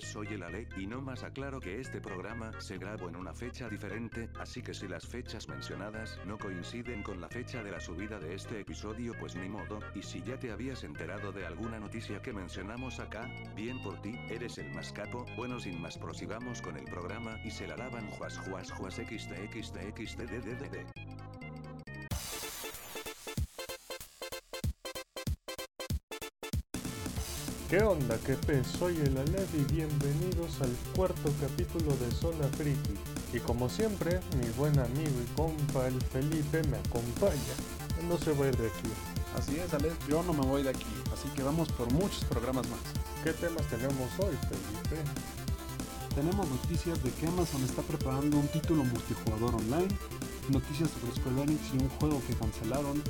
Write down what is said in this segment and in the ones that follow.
Soy el Ale, y no más aclaro que este programa se grabó en una fecha diferente, así que si las fechas mencionadas no coinciden con la fecha de la subida de este episodio, pues ni modo, y si ya te habías enterado de alguna noticia que mencionamos acá, bien por ti, eres el más capo, bueno sin más prosigamos con el programa y se la lavan juas juas juas xtxtxtdddd. ¿Qué onda, qué pez? Soy el Aled y bienvenidos al cuarto capítulo de Zona Friki. Y como siempre, mi buen amigo y compa el Felipe me acompaña. No se va a ir de aquí. Así es, Alex, yo no me voy de aquí, así que vamos por muchos programas más. ¿Qué temas tenemos hoy, Felipe? Tenemos noticias de que Amazon está preparando un título multijugador online, noticias sobre Square Enix y un juego que cancelaron,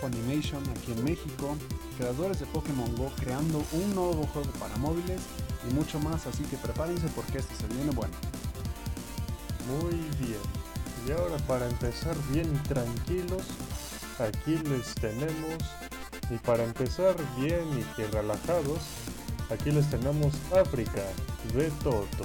Funimation aquí en México, creadores de Pokémon Go creando un nuevo juego para móviles y mucho más, así que prepárense porque esto se viene bueno. Muy bien. Y ahora para empezar bien tranquilos, aquí les tenemos, y para empezar bien y que relajados, aquí les tenemos África de Toto.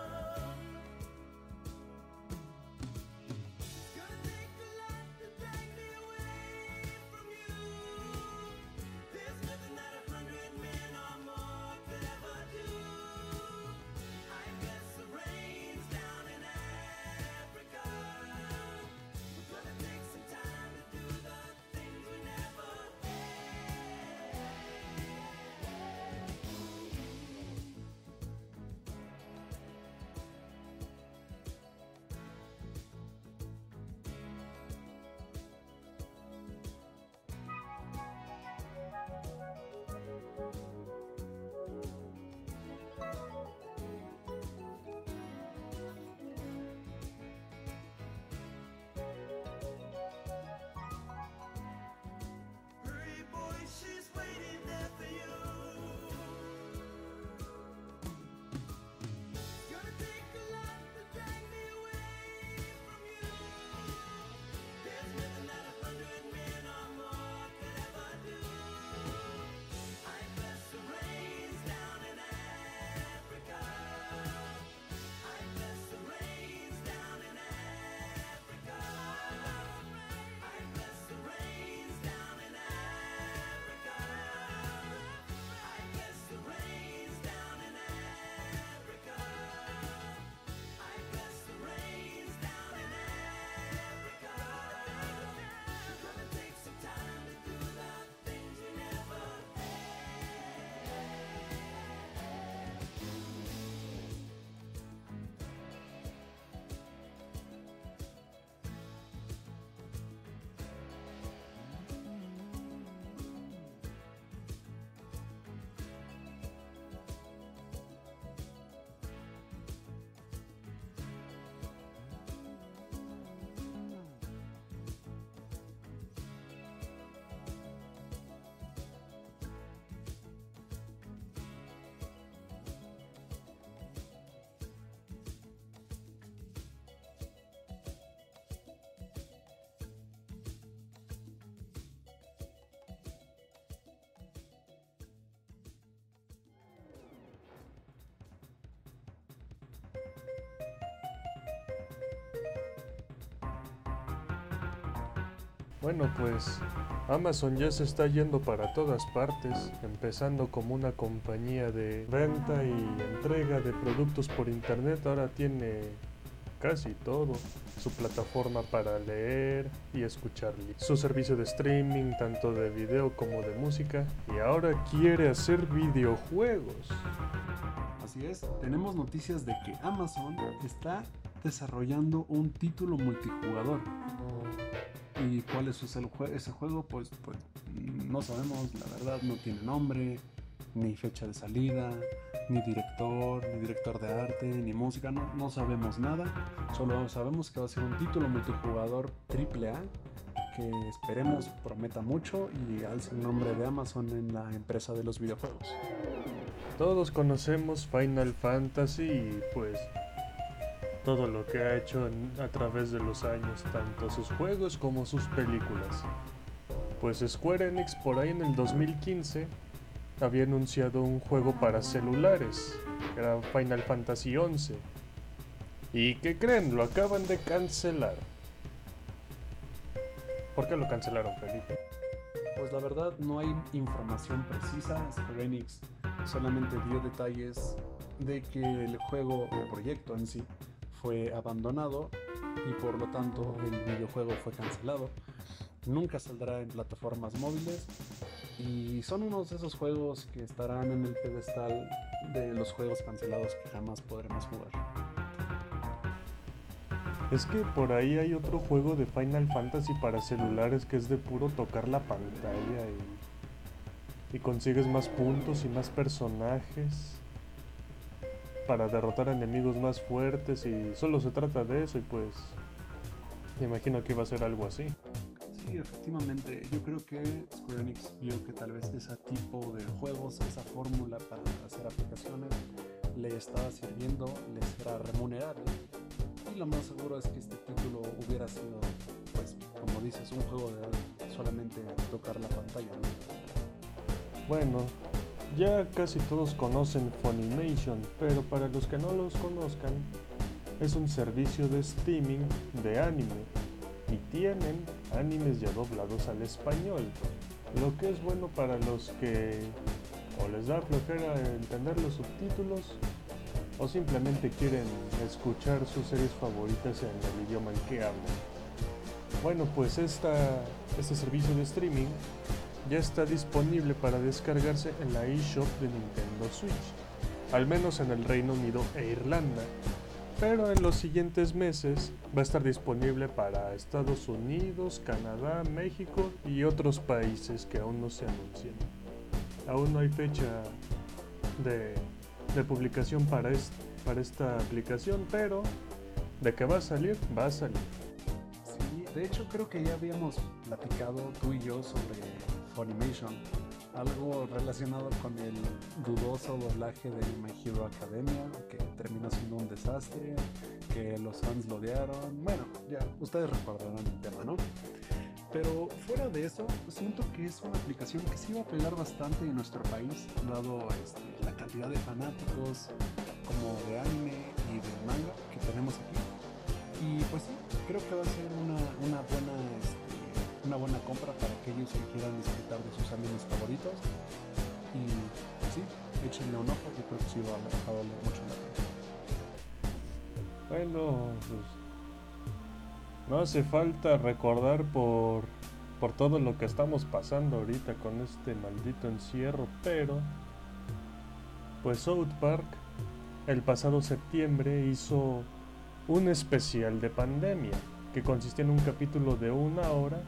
Bueno, pues Amazon ya se está yendo para todas partes, empezando como una compañía de venta y entrega de productos por internet, ahora tiene casi todo. Su plataforma para leer y escuchar su servicio de streaming tanto de video como de música y ahora quiere hacer videojuegos. Así es, tenemos noticias de que Amazon está desarrollando un título multijugador. ¿Y cuál es ese, jue- ese juego? Pues, pues no sabemos, la verdad no tiene nombre, ni fecha de salida, ni director, ni director de arte, ni música, no, no sabemos nada. Solo sabemos que va a ser un título multijugador AAA que esperemos prometa mucho y alce el nombre de Amazon en la empresa de los videojuegos. Todos conocemos Final Fantasy y pues todo lo que ha hecho a través de los años, tanto sus juegos como sus películas. Pues Square Enix por ahí en el 2015 había anunciado un juego para celulares, que era Final Fantasy XI. ¿Y qué creen? Lo acaban de cancelar. ¿Por qué lo cancelaron, Felipe? Pues la verdad no hay información precisa. Square Enix solamente dio detalles de que el juego, el proyecto en sí, fue abandonado y por lo tanto el videojuego fue cancelado. Nunca saldrá en plataformas móviles y son unos de esos juegos que estarán en el pedestal de los juegos cancelados que jamás podremos jugar. Es que por ahí hay otro juego de Final Fantasy para celulares que es de puro tocar la pantalla y, y consigues más puntos y más personajes para derrotar enemigos más fuertes y solo se trata de eso y pues me imagino que iba a ser algo así. Sí, efectivamente, yo creo que Square Enix vio que tal vez ese tipo de juegos, esa fórmula para hacer aplicaciones, le estaba sirviendo, les era remunerable. Y lo más seguro es que este título hubiera sido, pues, como dices, un juego de solamente tocar la pantalla. ¿no? Bueno, ya casi todos conocen Funimation, pero para los que no los conozcan, es un servicio de streaming de anime y tienen animes ya doblados al español, lo que es bueno para los que o les da flojera entender los subtítulos o simplemente quieren escuchar sus series favoritas en el idioma en que hablan. Bueno, pues este servicio de streaming ya está disponible para descargarse en la eShop de Nintendo Switch, al menos en el Reino Unido e Irlanda, pero en los siguientes meses va a estar disponible para Estados Unidos, Canadá, México y otros países que aún no se anuncian. Aún no hay fecha de, publicación para, para esta aplicación, pero de que va a salir, va a salir. De hecho creo que ya habíamos platicado tú y yo sobre Funimation, algo relacionado con el dudoso doblaje de My Hero Academia, que terminó siendo un desastre, que los fans lo odiaron. Bueno, ya, ustedes recordarán el tema, ¿no? Pero fuera de eso, siento que es una aplicación que sí va a pegar bastante en nuestro país, dado este, la cantidad de fanáticos como de anime y de manga que tenemos aquí. Y pues sí, creo que va a ser una, una buena este, una buena compra para aquellos que quieran disfrutar de sus animes favoritos. Y pues sí, échenle un ojo, yo creo que sí va a va a valer mucho la. Bueno, pues no hace falta recordar por, por todo lo que estamos pasando ahorita con este maldito encierro, pero pues South Park el pasado septiembre hizo un especial de pandemia que consistía en un capítulo de una hora,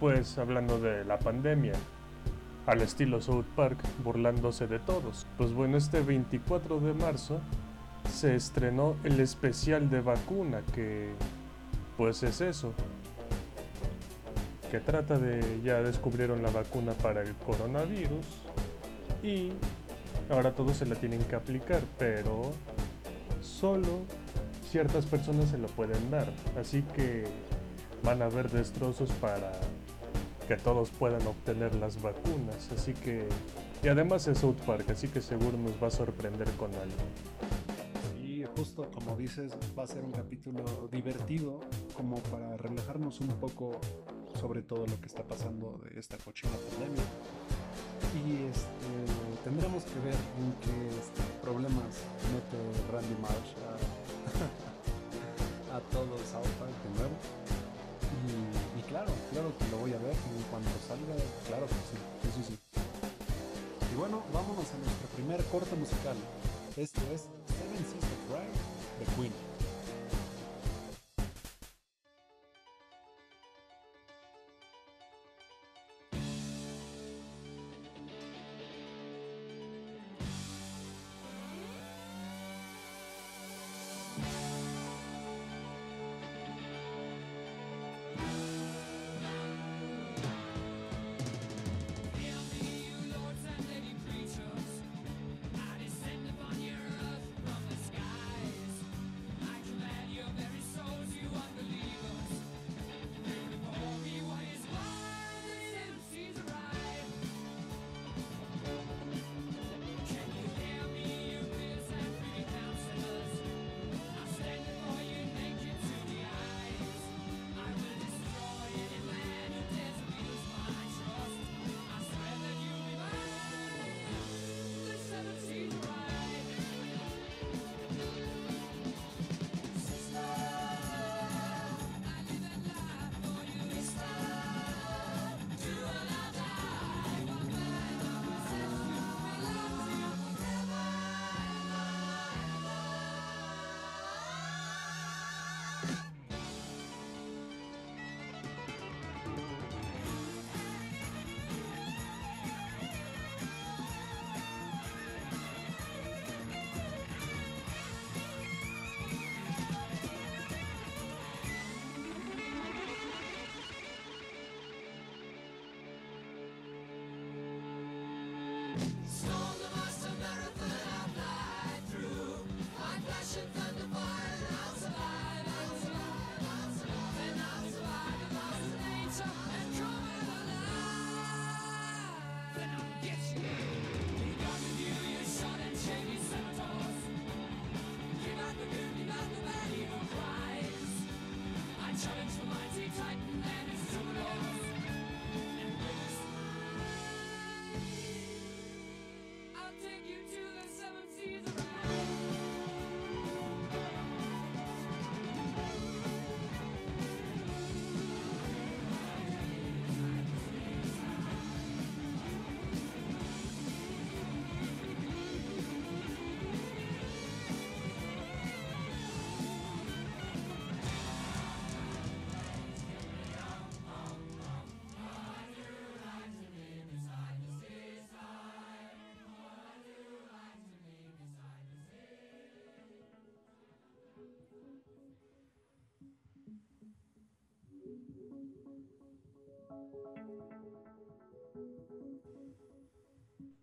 pues hablando de la pandemia, al estilo South Park, burlándose de todos. Pues bueno, este 24 de marzo se estrenó el especial de vacuna que pues es eso que trata de ya descubrieron la vacuna para el coronavirus y ahora todos se la tienen que aplicar pero solo ciertas personas se lo pueden dar así que van a haber destrozos para que todos puedan obtener las vacunas así que y además es South Park así que seguro nos va a sorprender con algo Y justo como dices, va a ser un capítulo divertido, como para relajarnos un poco sobre todo lo que está pasando de esta cochina pandemia. Y este, tendremos que ver en qué este, problemas mete Randy Marsh a, todo South Park de nuevo. Y, y claro, claro que lo voy a ver en cuanto salga, claro que sí, sí, sí, sí. Y bueno, vámonos a nuestro primer corte musical. Esto es Seven of Ride de Queen.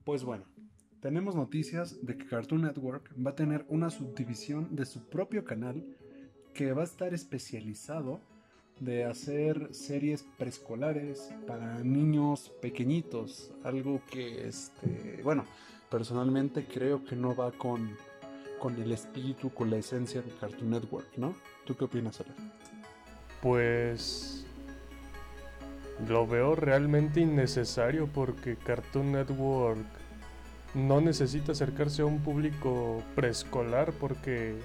Pues bueno, tenemos noticias de que Cartoon Network va a tener una subdivisión de su propio canal que va a estar especializado de hacer series preescolares para niños pequeñitos, algo que este, bueno, personalmente creo que no va con con el espíritu, con la esencia de Cartoon Network, ¿no? ¿Tú qué opinas, Ale? Pues lo veo realmente innecesario porque Cartoon Network no necesita acercarse a un público preescolar porque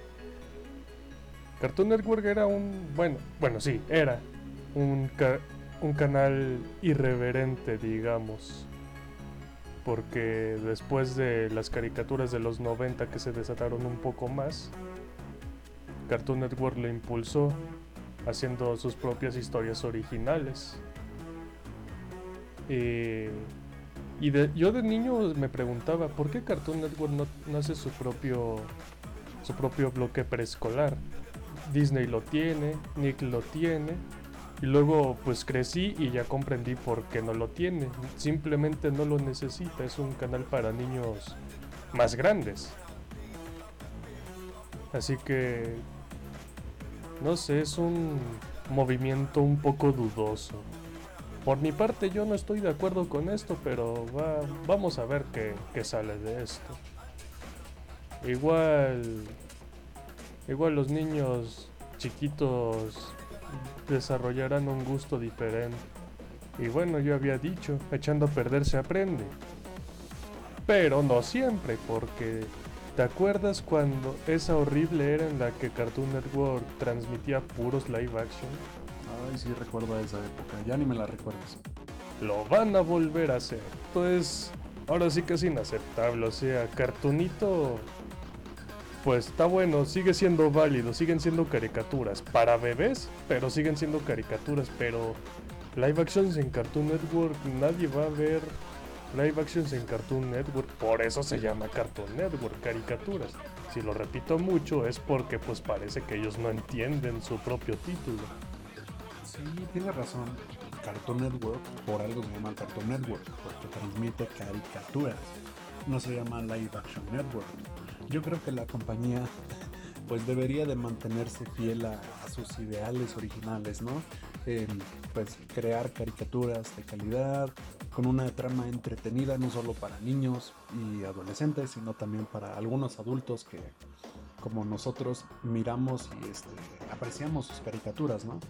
Cartoon Network era un bueno, bueno sí, era un ca- un canal irreverente, digamos. Porque después de las caricaturas de los 90 que se desataron un poco más, Cartoon Network lo impulsó haciendo sus propias historias originales. Eh, y de- yo de niño me preguntaba por qué Cartoon Network no, no hace su propio su propio bloque preescolar. Disney lo tiene, Nick lo tiene. Y luego pues crecí y ya comprendí por qué no lo tiene. Simplemente no lo necesita. Es un canal para niños más grandes. Así que no sé, es un movimiento un poco dudoso. Por mi parte yo no estoy de acuerdo con esto, pero va- vamos a ver qué, qué sale de esto. Igual, igual los niños chiquitos desarrollarán un gusto diferente. Y bueno, yo había dicho, echando a perder se aprende. Pero no siempre, porque ¿te acuerdas cuando esa horrible era en la que Cartoon Network transmitía puros live action? Ay, sí recuerdo esa época, ya ni me la recuerdas. Lo van a volver a hacer. Pues ahora sí que es inaceptable, o sea, Cartoonito pues está bueno, sigue siendo válido, siguen siendo caricaturas para bebés, pero siguen siendo caricaturas, pero live actions en Cartoon Network, nadie va a ver live actions en Cartoon Network, por eso se llama Cartoon Network, caricaturas. Si lo repito mucho es porque pues parece que ellos no entienden su propio título. Sí, tienes razón. Cartoon Network, por algo se llama Cartoon Network, porque transmite caricaturas. No se llama Live Action Network. Yo creo que la compañía pues debería de mantenerse fiel a, sus ideales originales, ¿no? Pues crear caricaturas de calidad, con una trama entretenida no solo para niños y adolescentes, sino también para algunos adultos que como nosotros miramos y este, apreciamos sus caricaturas, ¿no?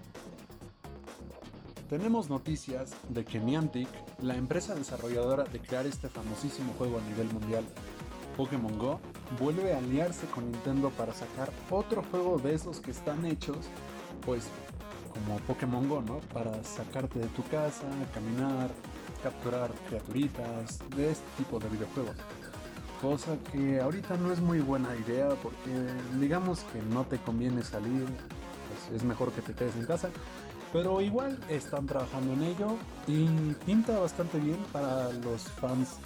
Tenemos noticias de que Niantic, la empresa desarrolladora de crear este famosísimo juego a nivel mundial, Pokémon Go, vuelve a aliarse con Nintendo para sacar otro juego de esos que están hechos, pues como Pokémon Go, ¿no? Para sacarte de tu casa, caminar, capturar criaturitas, de este tipo de videojuegos. Cosa que ahorita no es muy buena idea porque digamos que no te conviene salir, pues es mejor que te quedes en casa. Pero igual están trabajando en ello y pinta bastante bien para los fans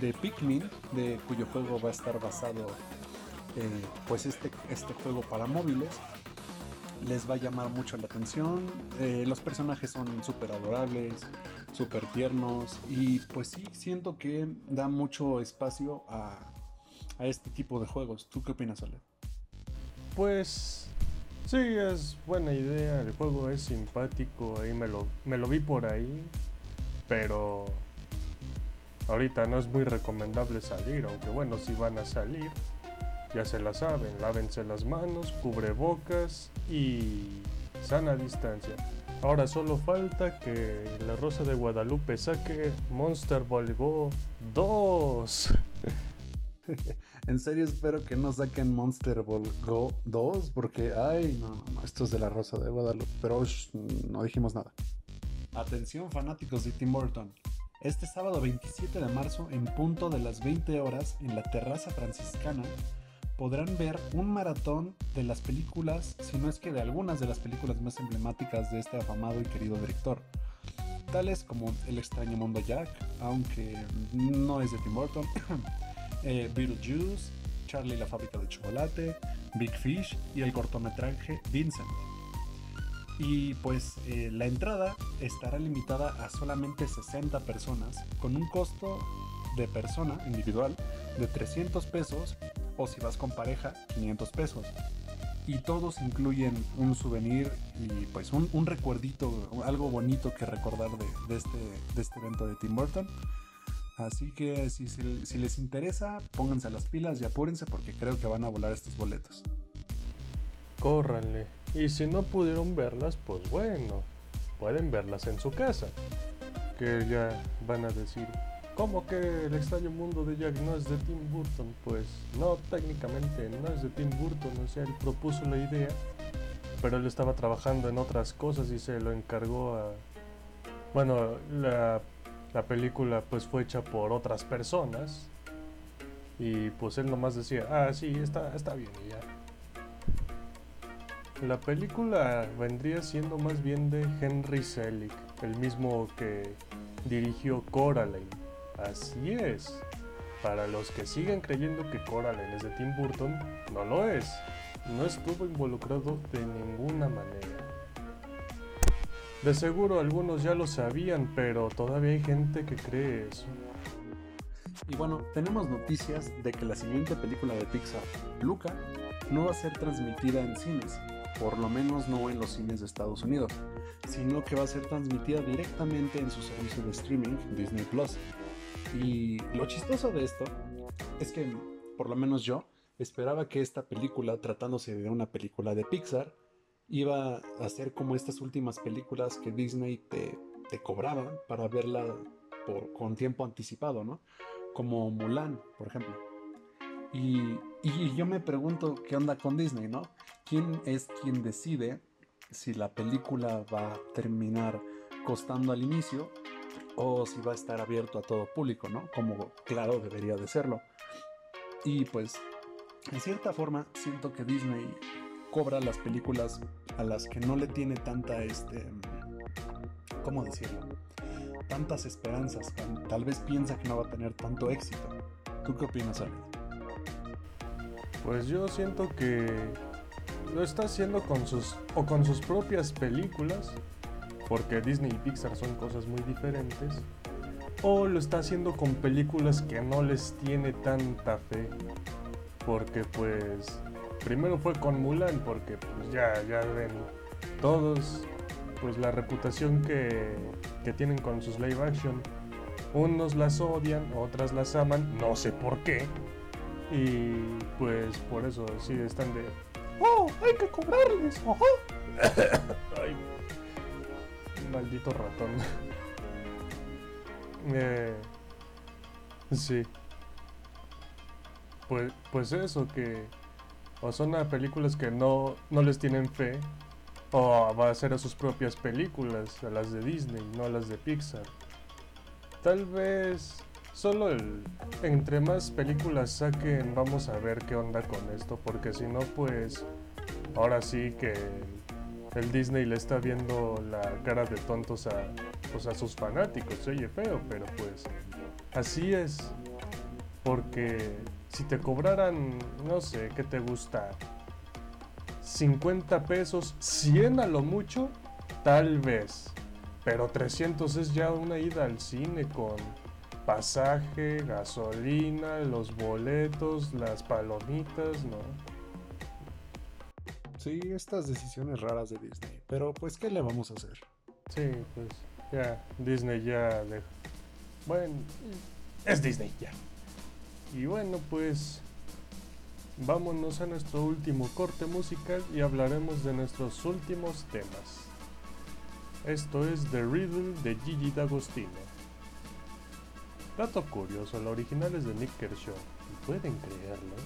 de Pikmin, de cuyo juego va a estar basado eh, pues este, este juego para móviles. Les va a llamar mucho la atención. eh, los personajes son súper adorables, súper tiernos y pues sí, siento que da mucho espacio a, a este tipo de juegos. ¿Tú qué opinas, Ale? Pues sí, es buena idea, el juego es simpático, ahí me lo, me lo vi por ahí, pero ahorita no es muy recomendable salir, aunque bueno, si van a salir, ya se la saben, lávense las manos, cubrebocas y sana distancia. Ahora solo falta que la Rosa de Guadalupe saque Monster Ball Go 2. En serio espero que no saquen Monster Ball Go 2 porque, ay, no, no, no, esto es de la Rosa de Guadalupe, pero shh, no dijimos nada. Atención fanáticos de Tim Burton. Este sábado 27 de marzo, en punto de las 20 horas, en la terraza franciscana, podrán ver un maratón de las películas, si no es que de algunas de las películas más emblemáticas de este afamado y querido director. Tales como El extraño mundo Jack, aunque no es de Tim Burton, eh, Beetlejuice, Charlie la fábrica de chocolate, Big Fish y el cortometraje Vincent. Y pues eh, la entrada estará limitada a solamente 60 personas, con un costo de persona individual de 300 pesos o si vas con pareja 500 pesos. Y todos incluyen un souvenir y pues un, recuerdito, algo bonito que recordar de este, de este evento de Tim Burton. Así que si, les interesa, pónganse las pilas y apúrense porque creo que van a volar estos boletos. Córranle. Y si no pudieron verlas, pues bueno, pueden verlas en su casa. Que ya van a decir, ¿cómo que el extraño mundo de Jack no es de Tim Burton? Pues no, técnicamente no es de Tim Burton, o sea, él propuso la idea, pero él estaba trabajando en otras cosas y se lo encargó a... Bueno, la, la película pues fue hecha por otras personas y pues él nomás decía, ah, sí, está, está bien ya. La película vendría siendo más bien de Henry Selick, el mismo que dirigió Coraline. Así es. Para los que siguen creyendo que Coraline es de Tim Burton, no lo es. No estuvo involucrado de ninguna manera. De seguro algunos ya lo sabían, pero todavía hay gente que cree eso. Y bueno, tenemos noticias de que la siguiente película de Pixar, Luca, no va a ser transmitida en cines, por lo menos no en los cines de Estados Unidos, sino que va a ser transmitida directamente en su servicio de streaming Disney Plus. Y lo chistoso de esto es que, por lo menos yo, esperaba que esta película, tratándose de una película de Pixar, iba a ser como estas últimas películas que Disney te cobraban para verla con tiempo anticipado, ¿no? Como Mulan, por ejemplo. Y, y yo me pregunto qué onda con Disney, ¿no? ¿Quién es quien decide si la película va a terminar costando al inicio o si va a estar abierto a todo público, ¿no? Como claro debería de serlo. Y pues, en cierta forma, siento que Disney cobra las películas a las que no le tiene tanta, este, ¿cómo decirlo? Tantas esperanzas. Tal vez piensa que no va a tener tanto éxito. ¿Tú qué opinas, Alfred? Pues yo siento que lo está haciendo con sus o con sus propias películas, porque Disney y Pixar son cosas muy diferentes, o lo está haciendo con películas que no les tiene tanta fe, porque pues primero fue con Mulan, porque pues ya ya ven todos pues la reputación que, que tienen con sus live action. Unos las odian, otras las aman, no sé por qué. Y pues por eso sí están de. ¡Oh! ¡Hay que cobrarles! ¡Ajá! Ay, maldito ratón. Eh, sí. Pues, pues eso, que. O son a películas que no, no les tienen fe. O va a ser a sus propias películas, a las de Disney, no a las de Pixar. Tal vez Solo el. Entre más películas saquen, vamos a ver qué onda con esto. Porque si no, pues. Ahora sí que. El Disney le está viendo la cara de tontos a. Pues a sus fanáticos. Oye feo, pero pues. Así es. Porque. Si te cobraran. No sé, ¿qué te gusta? 50 pesos, 100 a lo mucho, tal vez. Pero 300 es ya una ida al cine con pasaje, gasolina, los boletos, las palomitas, ¿no? Sí, estas decisiones raras de Disney. Pero pues, ¿qué le vamos a hacer? Sí, pues ya, Disney ya. Bueno, es Disney ya. Y bueno, pues vámonos a nuestro último corte musical y hablaremos de nuestros últimos temas. Esto es The Riddle de Gigi D'Agostino. Dato curioso, la original es de Nick Kershaw. ¿Y pueden creerlo?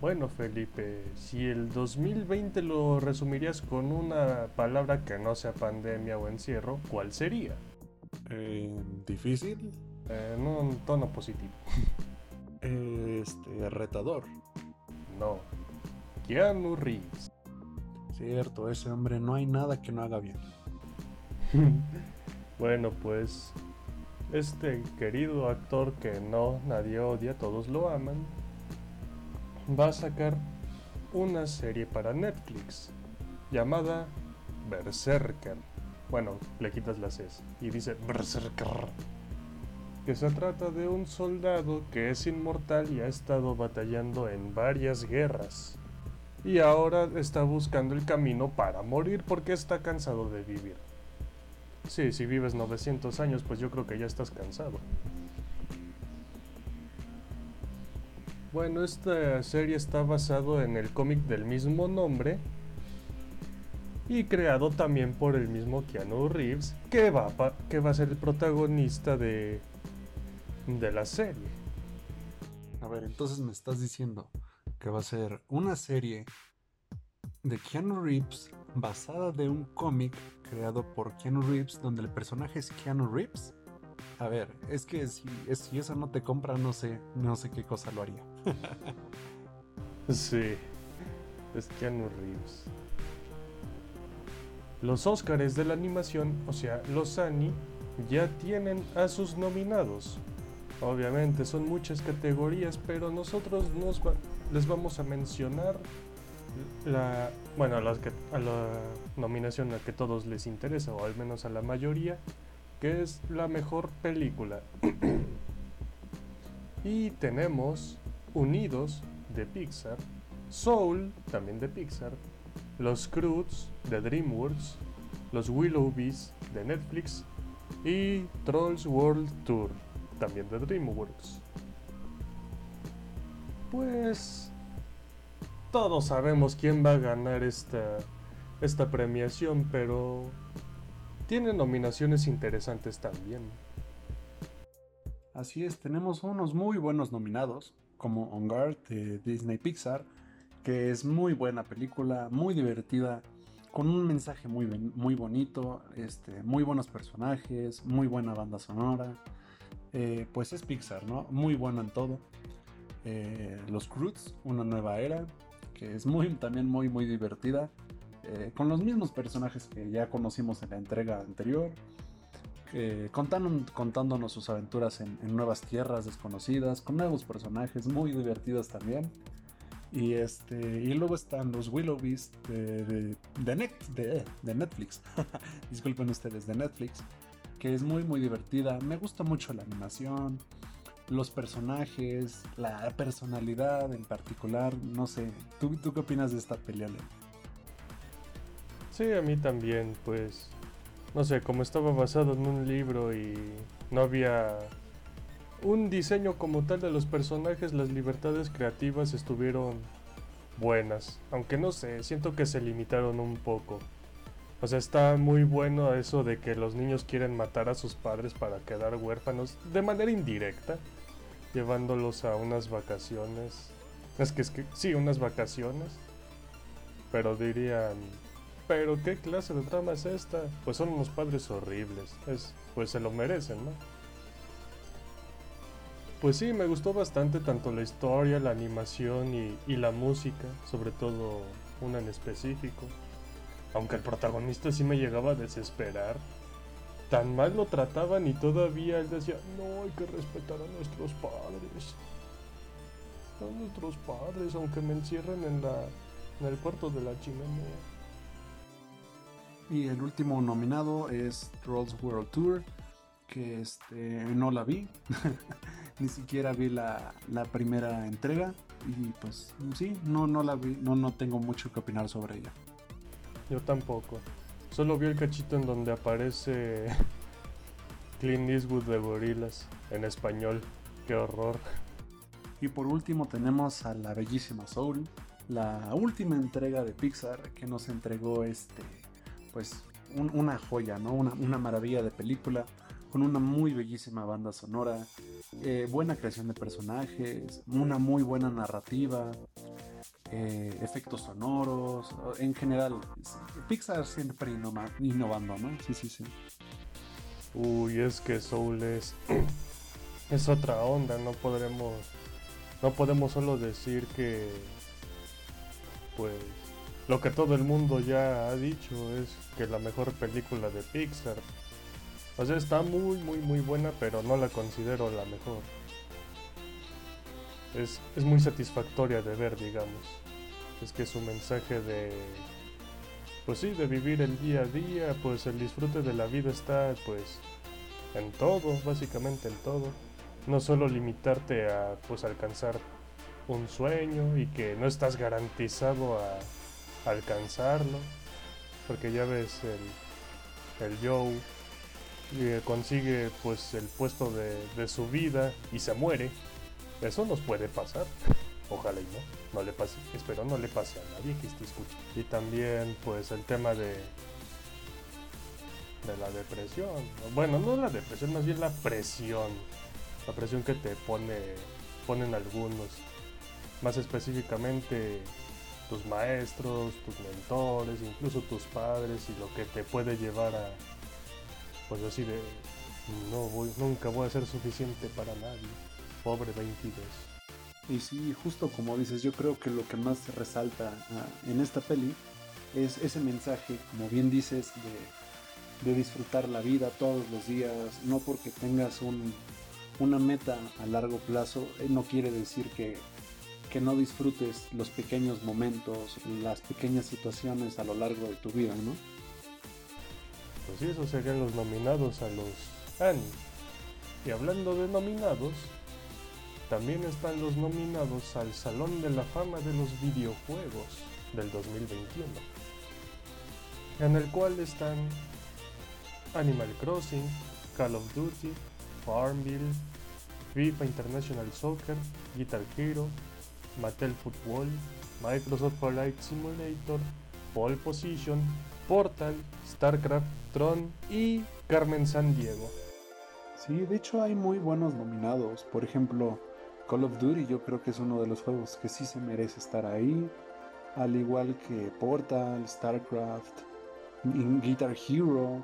Bueno, Felipe, si el 2020 lo resumirías con una palabra que no sea pandemia o encierro, ¿cuál sería? Eh, difícil. En un tono positivo. Este, retador. No. Keanu Reeves. Cierto, ese hombre no hay nada que no haga bien. Bueno, pues este querido actor que no nadie odia, todos lo aman, va a sacar una serie para Netflix llamada Berserker. Bueno, le quitas las S y dice Berserker. Que se trata de un soldado que es inmortal y ha estado batallando en varias guerras. Y ahora está buscando el camino para morir porque está cansado de vivir. Sí, si vives 900 años, pues yo creo que ya estás cansado. Bueno, esta serie está basado en el cómic del mismo nombre y creado también por el mismo Keanu Reeves, que va, pa- que va a ser el protagonista de, de la serie. A ver, entonces me estás diciendo que va a ser una serie de Keanu Reeves basada de un cómic creado por Keanu Reeves donde el personaje es Keanu Reeves. A ver, es que si, si eso no te compra, no sé, no sé qué cosa lo haría. Sí, es Keanu Reeves. Los Óscares de la animación, o sea, los Annie, ya tienen a sus nominados. Obviamente son muchas categorías, pero nosotros nos les vamos a mencionar la, bueno, a, las que- a la nominación a que todos les interesa, o al menos a la mayoría, que es la mejor película. y tenemos Unidos de Pixar, Soul también de Pixar, Los Croods de DreamWorks, Los Willowbees de Netflix y Trolls World Tour también de DreamWorks. Pues todos sabemos quién va a ganar esta, esta premiación, pero tiene nominaciones interesantes también. Así es, tenemos unos muy buenos nominados, como On Guard de Disney Pixar, que es muy buena película, muy divertida, con un mensaje muy, muy bonito, este, muy buenos personajes, muy buena banda sonora. Eh, pues es Pixar, ¿no? Muy bueno en todo. Eh, Los Croods, una nueva era, que es muy, también muy, muy divertida. eh, con los mismos personajes que ya conocimos en la entrega anterior eh, contándonos sus aventuras en, nuevas tierras desconocidas, con nuevos personajes muy divertidos también. Y este y luego están los Willowbees de, de, de de- de Netflix. Disculpen ustedes, de Netflix. Que es muy muy divertida. Me gusta mucho la animación, los personajes, la personalidad en particular. No sé. ¿Tú, tú qué opinas de esta pelea, Leo? Sí, a mí también, pues. No sé, como estaba basado en un libro y no había un diseño como tal de los personajes, las libertades creativas estuvieron buenas. Aunque no sé, siento que se limitaron un poco. O sea, está muy bueno eso de que los niños quieren matar a sus padres para quedar huérfanos de manera indirecta, llevándolos a unas vacaciones. Es que es que sí, unas vacaciones. Pero dirían, pero qué clase de trama es esta? Pues son unos padres horribles. Es, pues se lo merecen, ¿no? Pues sí, me gustó bastante tanto la historia, la animación y, y la música, sobre todo una en específico. Aunque el protagonista sí me llegaba a desesperar. Tan mal lo trataban y todavía él decía, no, hay que respetar a nuestros padres. A nuestros padres, aunque me encierren en, la, en el cuarto de la chimenea. Y el último nominado es Trolls World Tour, que este, no la vi, ni siquiera vi la, la primera entrega y pues sí, no, no la vi, no, no tengo mucho que opinar sobre ella. Yo tampoco. Solo vi el cachito en donde aparece Clint Eastwood de Gorilas en español. Qué horror. Y por último tenemos a la bellísima Soul, la última entrega de Pixar que nos entregó este, pues un- una joya, ¿no? Una, maravilla de película con una muy bellísima banda sonora, eh, buena creación de personajes, una muy buena narrativa, eh, efectos sonoros, en general, Pixar siempre innova- innovando, ¿no? Sí, sí, sí. Uy, es que Soul es, es otra onda. No podremos. No podemos solo decir que. Pues. Lo que todo el mundo ya ha dicho es que la mejor película de Pixar. O sea, está muy, muy, muy buena, pero no la considero la mejor. Es, es muy satisfactoria de ver, digamos. Es que su mensaje de pues sí, de vivir el día a día, pues el disfrute de la vida está pues en todo, básicamente en todo. No solo limitarte a pues alcanzar un sueño y que no estás garantizado a alcanzarlo, porque ya ves el, el Joe consigue pues el puesto de, de su vida y se muere. Eso nos puede pasar. Ojalá y no. No le pase. Espero no le pase a nadie que esté escuchando. Y también, pues, el tema de. de la depresión. Bueno, no la depresión, más bien la presión. La presión que te pone. ponen algunos. Más específicamente tus maestros, tus mentores, incluso tus padres y lo que te puede llevar a. Pues así de. No voy, nunca voy a ser suficiente para nadie. Pobre 22. Y sí, justo como dices, yo creo que lo que más resalta ah, en esta peli es ese mensaje, como bien dices, de, de disfrutar la vida todos los días, no porque tengas un, una meta a largo plazo, eh, no quiere decir que, que no disfrutes los pequeños momentos, las pequeñas situaciones a lo largo de tu vida, ¿no? Pues sí, esos serían los nominados a los Annie. Y hablando de nominados, también están los nominados al Salón de la Fama de los Videojuegos del 2021, en el cual están Animal Crossing, Call of Duty, Farmville, FIFA International Soccer, Guitar Hero, Mattel Football, Microsoft Flight Simulator, Pole Position, Portal, StarCraft, Tron y Carmen San Diego. Sí, de hecho hay muy buenos nominados. Por ejemplo, Call of Duty yo creo que es uno de los juegos que sí se merece estar ahí. Al igual que Portal, StarCraft, Gu- Guitar Hero,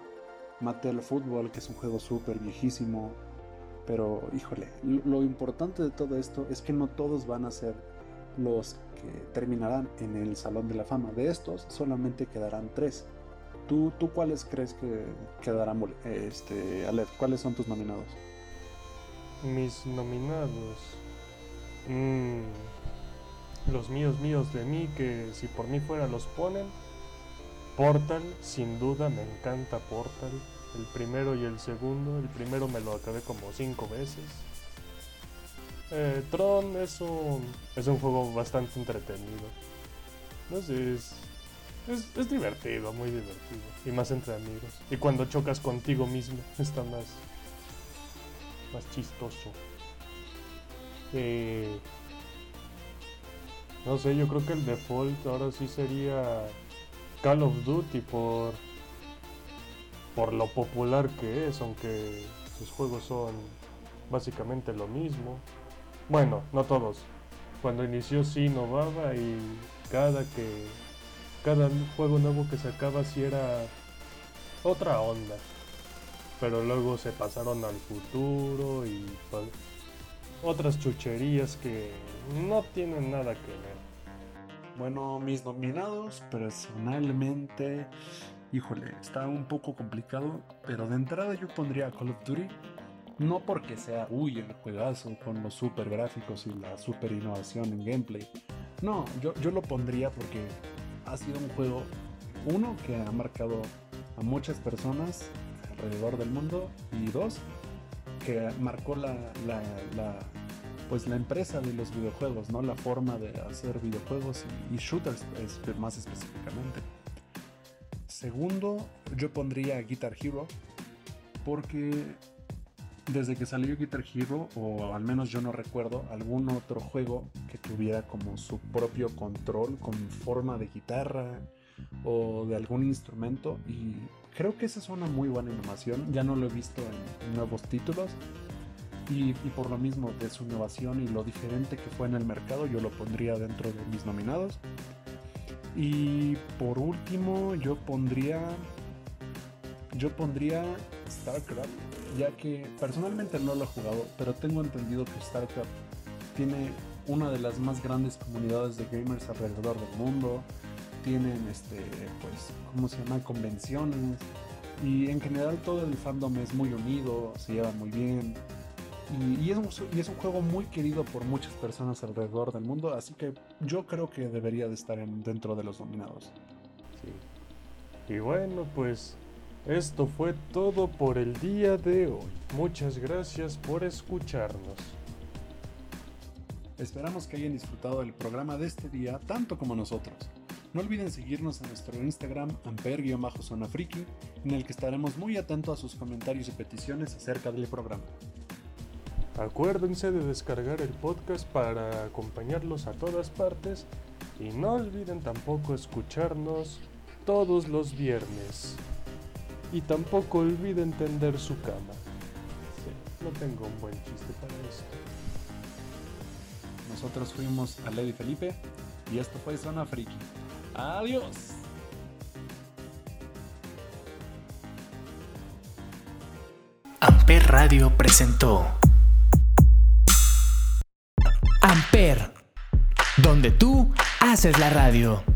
Mattel Football, que es un juego súper viejísimo. Pero, híjole, lo importante de todo esto es que no todos van a ser los que terminarán en el Salón de la Fama. De estos solamente quedarán tres. ¿Tú, tú cuáles crees que quedarán, este, Aled? ¿Cuáles son tus nominados? Mis nominados. Mm, los míos, míos de mí, que si por mí fuera los ponen. Portal, sin duda, me encanta Portal. El primero y el segundo. El primero me lo acabé como cinco veces. Eh, Tron es un, es un juego bastante entretenido. No sé, es, Es, es divertido, muy divertido. Y más entre amigos. Y cuando chocas contigo mismo, está más. más chistoso. Eh, no sé, yo creo que el default ahora sí sería Call of Duty por. por lo popular que es, aunque sus juegos son básicamente lo mismo. Bueno, no todos. Cuando inició sí innovaba y cada que cada juego nuevo que sacaba sí era otra onda. Pero luego se pasaron al futuro y pa- otras chucherías que no tienen nada que ver. Bueno, mis nominados, personalmente, híjole, está un poco complicado, pero de entrada yo pondría Call of Duty. No porque sea, uy, el juegazo con los super gráficos y la super innovación en gameplay. No, yo, yo lo pondría porque ha sido un juego, uno, que ha marcado a muchas personas alrededor del mundo, y dos, que marcó la, pues la empresa de los videojuegos, ¿no? La forma de hacer videojuegos y, shooters espe- más específicamente. Segundo, yo pondría Guitar Hero porque desde que salió Guitar Hero, o al menos yo no recuerdo algún otro juego que tuviera como su propio control con forma de guitarra o de algún instrumento y creo que esa es una muy buena innovación, ya no lo he visto en- nuevos títulos y, y por lo mismo de su innovación y lo diferente que fue en el mercado, yo lo pondría dentro de mis nominados. Y por último, yo pondría. Yo pondría StarCraft, ya que personalmente no lo he jugado, pero tengo entendido que StarCraft tiene una de las más grandes comunidades de gamers alrededor del mundo. Tienen, este, pues, ¿cómo se llama? Convenciones. Y en general todo el fandom es muy unido, se lleva muy bien. Y, y es un, y es un juego muy querido por muchas personas alrededor del mundo, así que yo creo que debería de estar en- dentro de los nominados. Sí. Y bueno, pues esto fue todo por el día de hoy. Muchas gracias por escucharnos. Esperamos que hayan disfrutado del programa de este día tanto como nosotros. No olviden seguirnos en nuestro Instagram amper-zona friki, en el que estaremos muy atentos a sus comentarios y peticiones acerca del programa. Acuérdense de descargar el podcast para acompañarlos a todas partes y no olviden tampoco escucharnos todos los viernes. Y tampoco olviden tender su cama. Sí, no tengo un buen chiste para esto. Nosotros fuimos a Lady Felipe y esto fue Zona Friki. ¡Adiós! Amper Radio presentó Amper, donde tú haces la radio.